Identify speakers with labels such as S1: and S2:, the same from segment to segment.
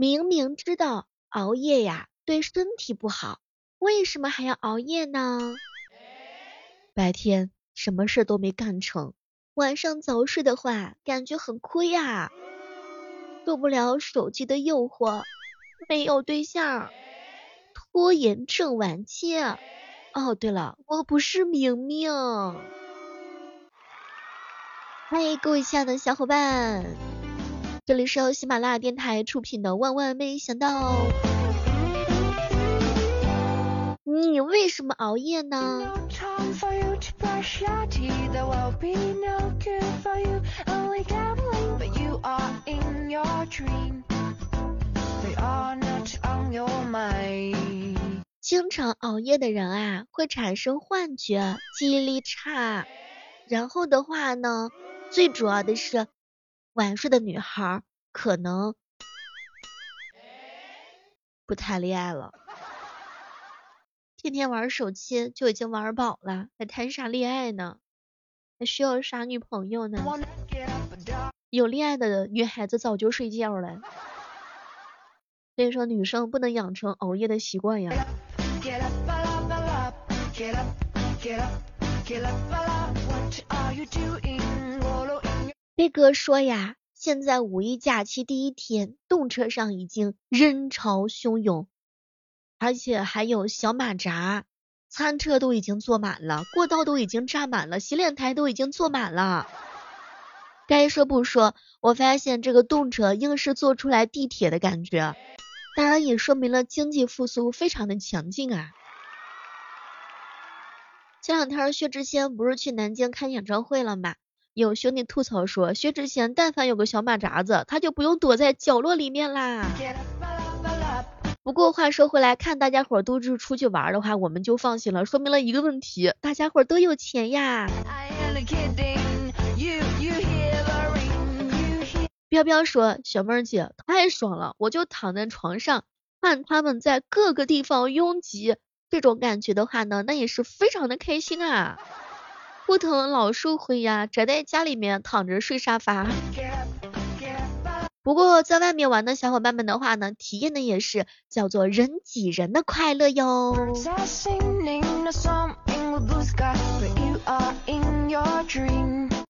S1: 明明知道熬夜呀对身体不好，为什么还要熬夜呢？白天什么事都没干成，晚上早睡的话，感觉很亏啊，受不了手机的诱惑，没有对象，拖延症晚期。哦，对了，我不是明明。嗨，各位亲爱的小伙伴，这里是由喜马拉雅电台出品的《万万没想到》。你为什么熬夜呢？经常熬夜的人啊，会产生幻觉，记忆力差。然后的话呢，最主要的是晚睡的女孩可能不谈恋爱了，天天玩手机就已经玩饱了，还谈啥恋爱呢？还需要啥女朋友呢？有恋爱的女孩子早就睡觉了。所以说，女生不能养成熬夜的习惯呀。飞哥说呀，现在五一假期第一天，动车上已经人潮汹涌，而且还有小马扎，餐车都已经坐满了，过道都已经站满了，洗脸台都已经坐满了。该说不说，我发现这个动车硬是做出来地铁的感觉。当然也说明了经济复苏非常的强劲啊！前两天薛之谦不是去南京开演唱会了吗？有兄弟吐槽说，薛之谦但凡有个小马扎子，他就不用躲在角落里面啦。不过话说回来，看大家伙都是出去玩的话，我们就放心了，说明了一个问题，大家伙都有钱呀。彪彪说：“小妹儿姐太爽了，我就躺在床上看他们在各个地方拥挤，这种感觉的话呢，那也是非常的开心啊，不疼老树昏呀，宅在家里面躺着睡沙发。不过在外面玩的小伙伴们的话呢，体验的也是叫做人挤人的快乐哟。”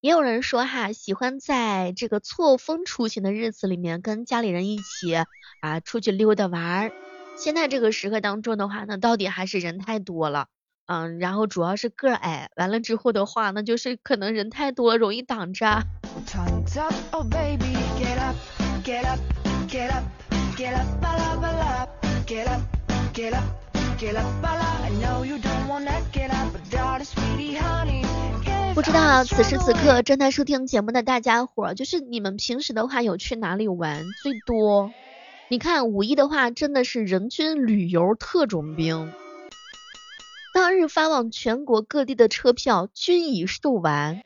S1: 也有人说哈，喜欢在这个错峰出行的日子里面跟家里人一起啊出去溜达玩。现在这个时刻当中的话呢，到底还是人太多了，嗯，然后主要是个矮，完了之后的话，那就是可能人太多了，容易挡着。不知道此时此刻正在收听节目的大家伙，就是你们平时的话有去哪里玩最多？你看五一的话真的是人均旅游特种兵，当日发往全国各地的车票均已售完。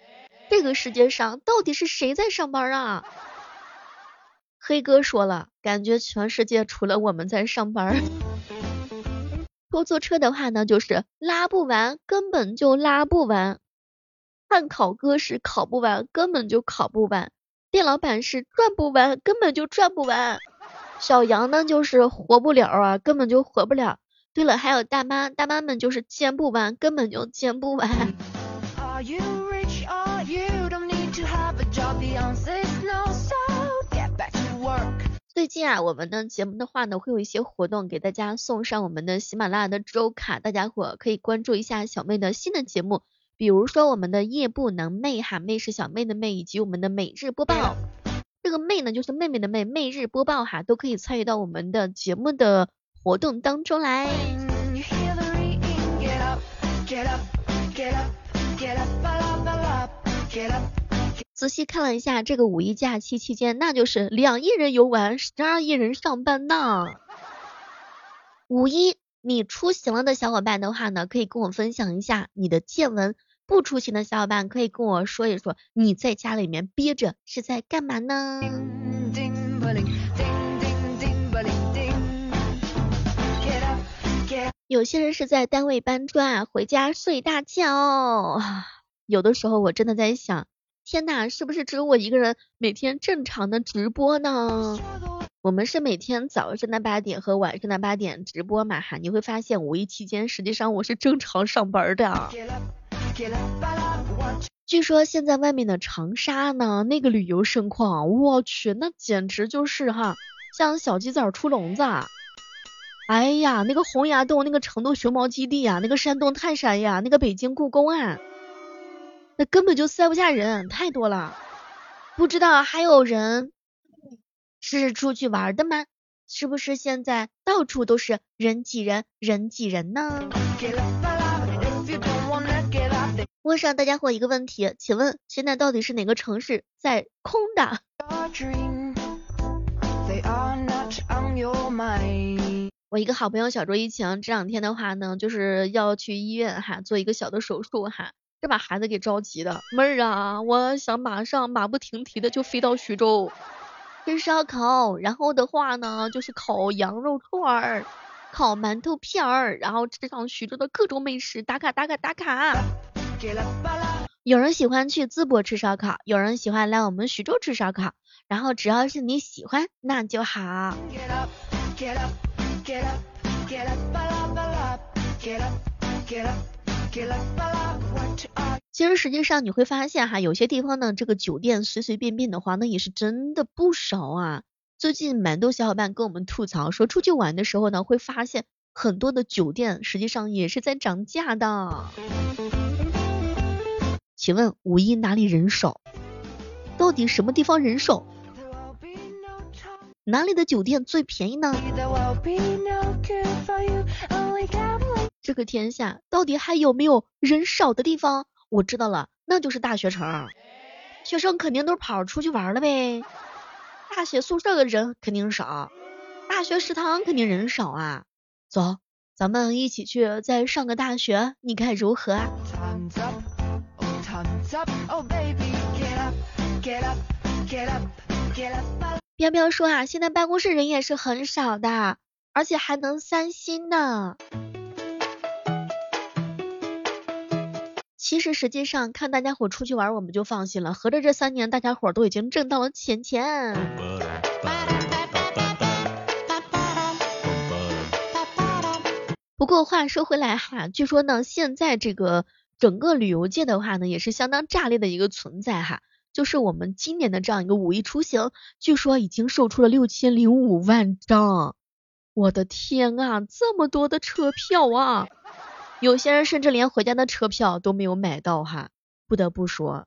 S1: 这个世界上到底是谁在上班啊？黑哥说了，感觉全世界除了我们在上班。出租车的话呢，就是拉不完，根本就拉不完。汉考哥是考不完，根本就考不完；店老板是赚不完，根本就赚不完；小杨呢就是活不了啊，根本就活不了。对了，还有大妈，大妈们就是见不完，根本就见不完。最近啊，我们的节目的话呢，会有一些活动，给大家送上我们的喜马拉雅的周卡，大家伙可以关注一下小妹的新的节目。比如说我们的夜不能寐哈，寐是小妹的寐，以及我们的每日播报，这个妹呢就是妹妹的妹，每日播报哈，都可以参与到我们的节目的活动当中来。仔细看了一下这个五一假期期间，那就是两亿人游玩，十二亿人上班呢。五一你出行了的小伙伴的话呢，可以跟我分享一下你的见闻。不出行的小伙伴可以跟我说一说，你在家里面憋着是在干嘛呢？有些人是在单位搬砖，回家睡大觉。有的时候我真的在想，天呐，是不是只有我一个人每天正常的直播呢？我们是每天早上的八点和晚上的八点直播嘛哈，你会发现五一期间实际上我是正常上班的。据说现在外面的长沙呢，那个旅游盛况，我去，那简直就是哈，像小鸡仔出笼子。哎呀，那个洪崖洞，那个成都熊猫基地呀，那个山洞泰山呀，那个北京故宫啊，那根本就塞不下人，太多了。不知道还有人是出去玩的吗？是不是现在到处都是人挤人，人挤人呢？问上大家伙一个问题，请问现在到底是哪个城市在空的？我一个好朋友小卓一晴这两天的话呢，就是要去医院哈做一个小的手术哈，这把孩子给着急的。妹儿啊，我想马上马不停蹄的就飞到徐州吃烧烤，然后的话呢就是烤羊肉串儿、烤馒头片儿，然后吃上徐州的各种美食，打卡打卡打卡。有人喜欢去淄博吃烧烤，有人喜欢来我们徐州吃烧烤，然后只要是你喜欢，那就好。其实实际上你会发现哈，有些地方呢，这个酒店随随便便的话，那也是真的不少啊。最近蛮多小伙伴跟我们吐槽说，出去玩的时候呢，会发现很多的酒店实际上也是在涨价的。请问五一哪里人少？到底什么地方人少？哪里的酒店最便宜呢？这个天下到底还有没有人少的地方？我知道了，那就是大学城，学生肯定都跑出去玩了呗。大学宿舍的人肯定少，大学食堂肯定人少啊。走，咱们一起去再上个大学，你看如何啊？彪彪说啊，现在办公室人也是很少的，而且还能三星呢。其实实际上看大家伙出去玩，我们就放心了，合着这三年大家伙都已经挣到了钱钱。不过话说回来哈，据说呢，现在这个。整个旅游界的话呢，也是相当炸裂的一个存在哈。就是我们今年的这样一个五一出行，据说已经售出了六千零五万张。我的天啊，这么多的车票啊！有些人甚至连回家的车票都没有买到哈。不得不说，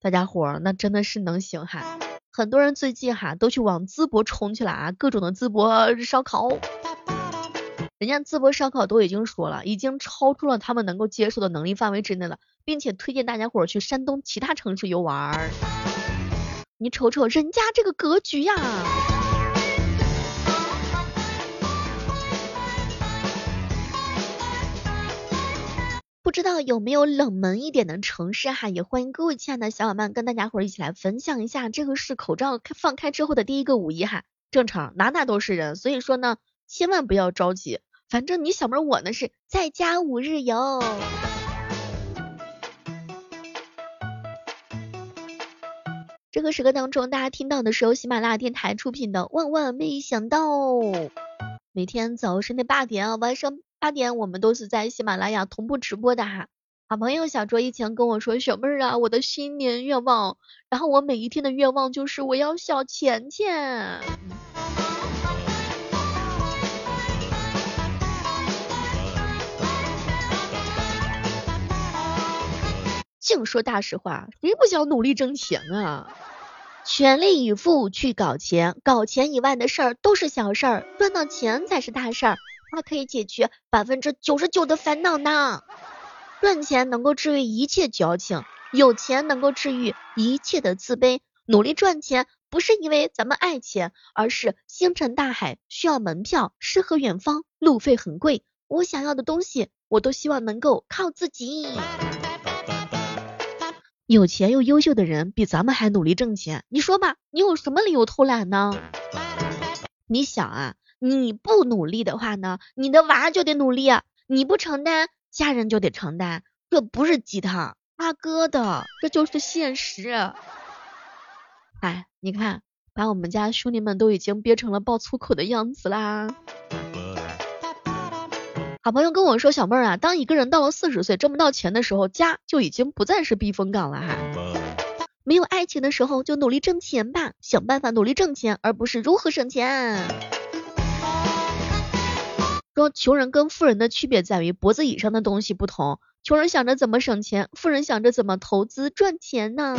S1: 大家伙儿那真的是能行哈。很多人最近哈都去往淄博冲去了啊，各种的淄博烧烤。人家淄博烧烤都已经说了，已经超出了他们能够接受的能力范围之内了，并且推荐大家伙去山东其他城市游玩。你瞅瞅人家这个格局呀！不知道有没有冷门一点的城市哈？也欢迎各位亲爱的小伙伴跟大家伙一起来分享一下。这个是口罩放开之后的第一个五一哈，正常哪哪都是人，所以说呢，千万不要着急。反正你小妹我呢是在家五日游。这个时刻当中，大家听到的是由喜马拉雅电台出品的《万万没想到》。每天早上的八点啊，晚上八点，我们都是在喜马拉雅同步直播的哈。好朋友小卓以前跟我说，小妹儿啊，我的新年愿望，然后我每一天的愿望就是我要小钱钱。净说大实话，谁不想努力挣钱啊？全力以赴去搞钱，搞钱以外的事儿都是小事儿，赚到钱才是大事儿。它可以解决百分之九十九的烦恼呢。赚钱能够治愈一切矫情，有钱能够治愈一切的自卑。努力赚钱不是因为咱们爱钱，而是星辰大海需要门票，诗和远方路费很贵。我想要的东西，我都希望能够靠自己。有钱又优秀的人比咱们还努力挣钱，你说吧，你有什么理由偷懒呢？你想啊，你不努力的话呢，你的娃就得努力，你不承担，家人就得承担，这不是鸡汤，大哥的，这就是现实。哎，你看把我们家兄弟们都已经憋成了爆粗口的样子啦。好朋友跟我说，小妹儿啊，当一个人到了四十岁挣不到钱的时候，家就已经不再是避风港了哈。没有爱情的时候，就努力挣钱吧，想办法努力挣钱，而不是如何省钱。说穷人跟富人的区别在于脖子以上的东西不同，穷人想着怎么省钱，富人想着怎么投资赚钱呢。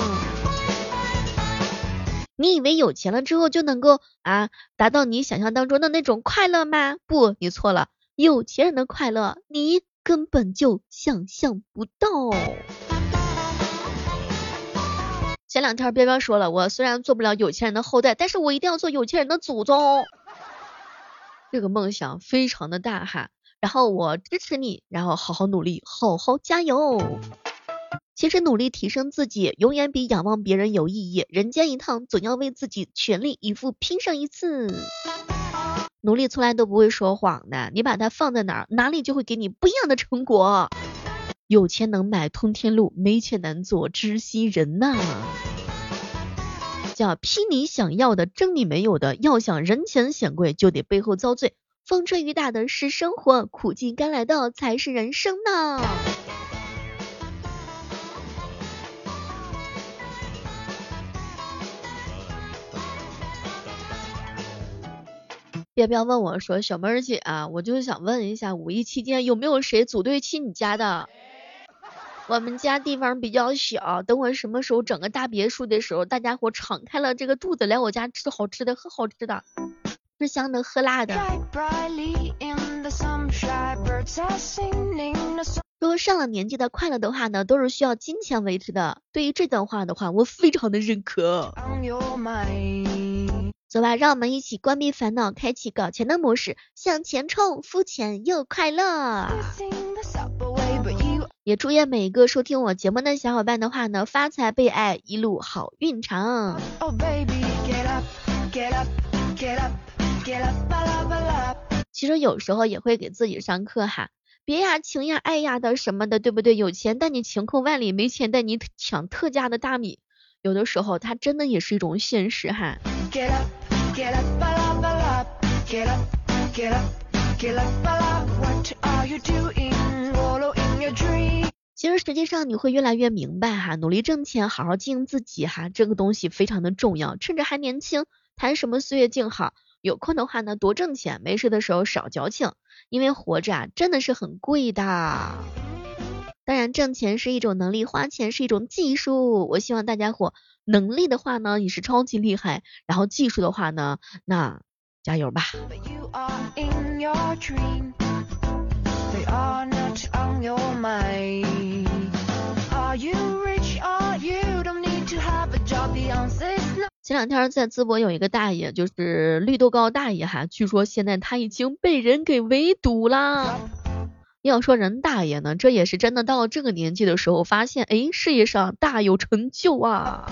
S1: 你以为有钱了之后就能够啊达到你想象当中的那种快乐吗？不，你错了。有钱人的快乐，你根本就想象不到。前两天彪彪说了，我虽然做不了有钱人的后代，但是我一定要做有钱人的祖宗。这个梦想非常的大哈，然后我支持你，然后好好努力，好好加油。其实努力提升自己，永远比仰望别人有意义。人间一趟，总要为自己全力以赴拼上一次。努力从来都不会说谎的，你把它放在哪儿，哪里就会给你不一样的成果。有钱能买通天路，没钱难做知心人呐。叫批你想要的，争你没有的。要想人前显贵，就得背后遭罪。风吹雨打的是生活，苦尽甘来的才是人生呢。别不要问我说小妹儿姐啊，我就是想问一下五一期间有没有谁组队去你家的？我们家地方比较小，等我什么时候整个大别墅的时候，大家伙敞开了这个肚子来我家吃好吃的喝好吃的，吃香的喝辣的。如果上了年纪的快乐的话呢，都是需要金钱维持的。对于这段话的话，我非常的认可。走吧，让我们一起关闭烦恼，开启搞钱的模式，向前冲，肤浅又快乐。也祝愿每一个收听我节目的小伙伴的话呢，发财被爱，一路好运长。其实有时候也会给自己上课哈，别呀情呀爱呀的什么的，对不对？有钱带你晴空万里，没钱带你抢特价的大米，有的时候它真的也是一种现实哈。其实实际上你会越来越明白哈，努力挣钱，好好经营自己哈，这个东西非常的重要。趁着还年轻，谈什么岁月静好？有空的话呢，多挣钱；没事的时候少矫情，因为活着啊，真的是很贵的。当然，挣钱是一种能力，花钱是一种技术。我希望大家伙。能力的话呢，你是超级厉害；然后技术的话呢，那加油吧。前两天在淄博有一个大爷，就是绿豆糕大爷哈，据说现在他已经被人给围堵了。要说人大爷呢，这也是真的到了这个年纪的时候，发现哎，事业上大有成就啊。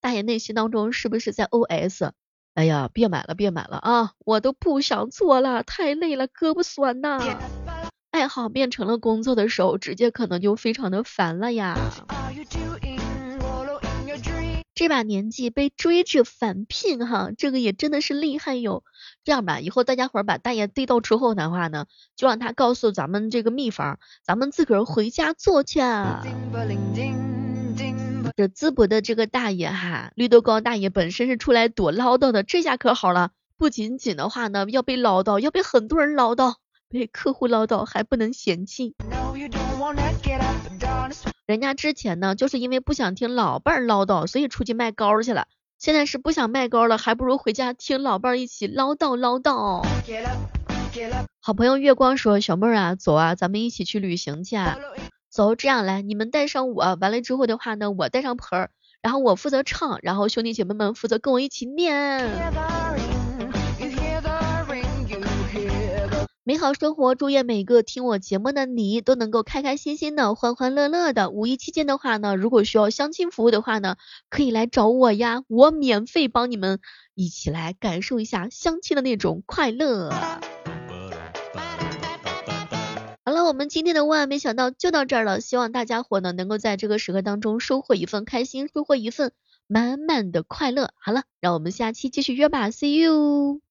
S1: 大爷内心当中是不是在 OS？哎呀，别买了，别买了啊！我都不想做了，太累了，胳膊酸呐。爱好变成了工作的时候，直接可能就非常的烦了呀。这把年纪被追着返聘哈，这个也真的是厉害哟。这样吧，以后大家伙儿把大爷逮到之后的话呢，就让他告诉咱们这个秘方，咱们自个儿回家做去。这淄博的这个大爷哈，绿豆糕大爷本身是出来躲唠叨的，这下可好了，不仅仅的话呢要被唠叨，要被很多人唠叨，被客户唠叨还不能嫌弃。人家之前呢，就是因为不想听老伴儿唠叨，所以出去卖糕去了。现在是不想卖糕了，还不如回家听老伴儿一起唠叨唠叨。好朋友月光说：“小妹儿啊，走啊，咱们一起去旅行去。啊。走，这样来，你们带上我，完了之后的话呢，我带上盆儿，然后我负责唱，然后兄弟姐妹们负责跟我一起念。”美好生活，祝愿每个听我节目的你都能够开开心心的、欢欢乐乐的。五一期间的话呢，如果需要相亲服务的话呢，可以来找我呀，我免费帮你们一起来感受一下相亲的那种快乐。好了，我们今天的万没想到就到这儿了，希望大家伙呢能够在这个时刻当中收获一份开心，收获一份满满的快乐。好了，让我们下期继续约吧，See you。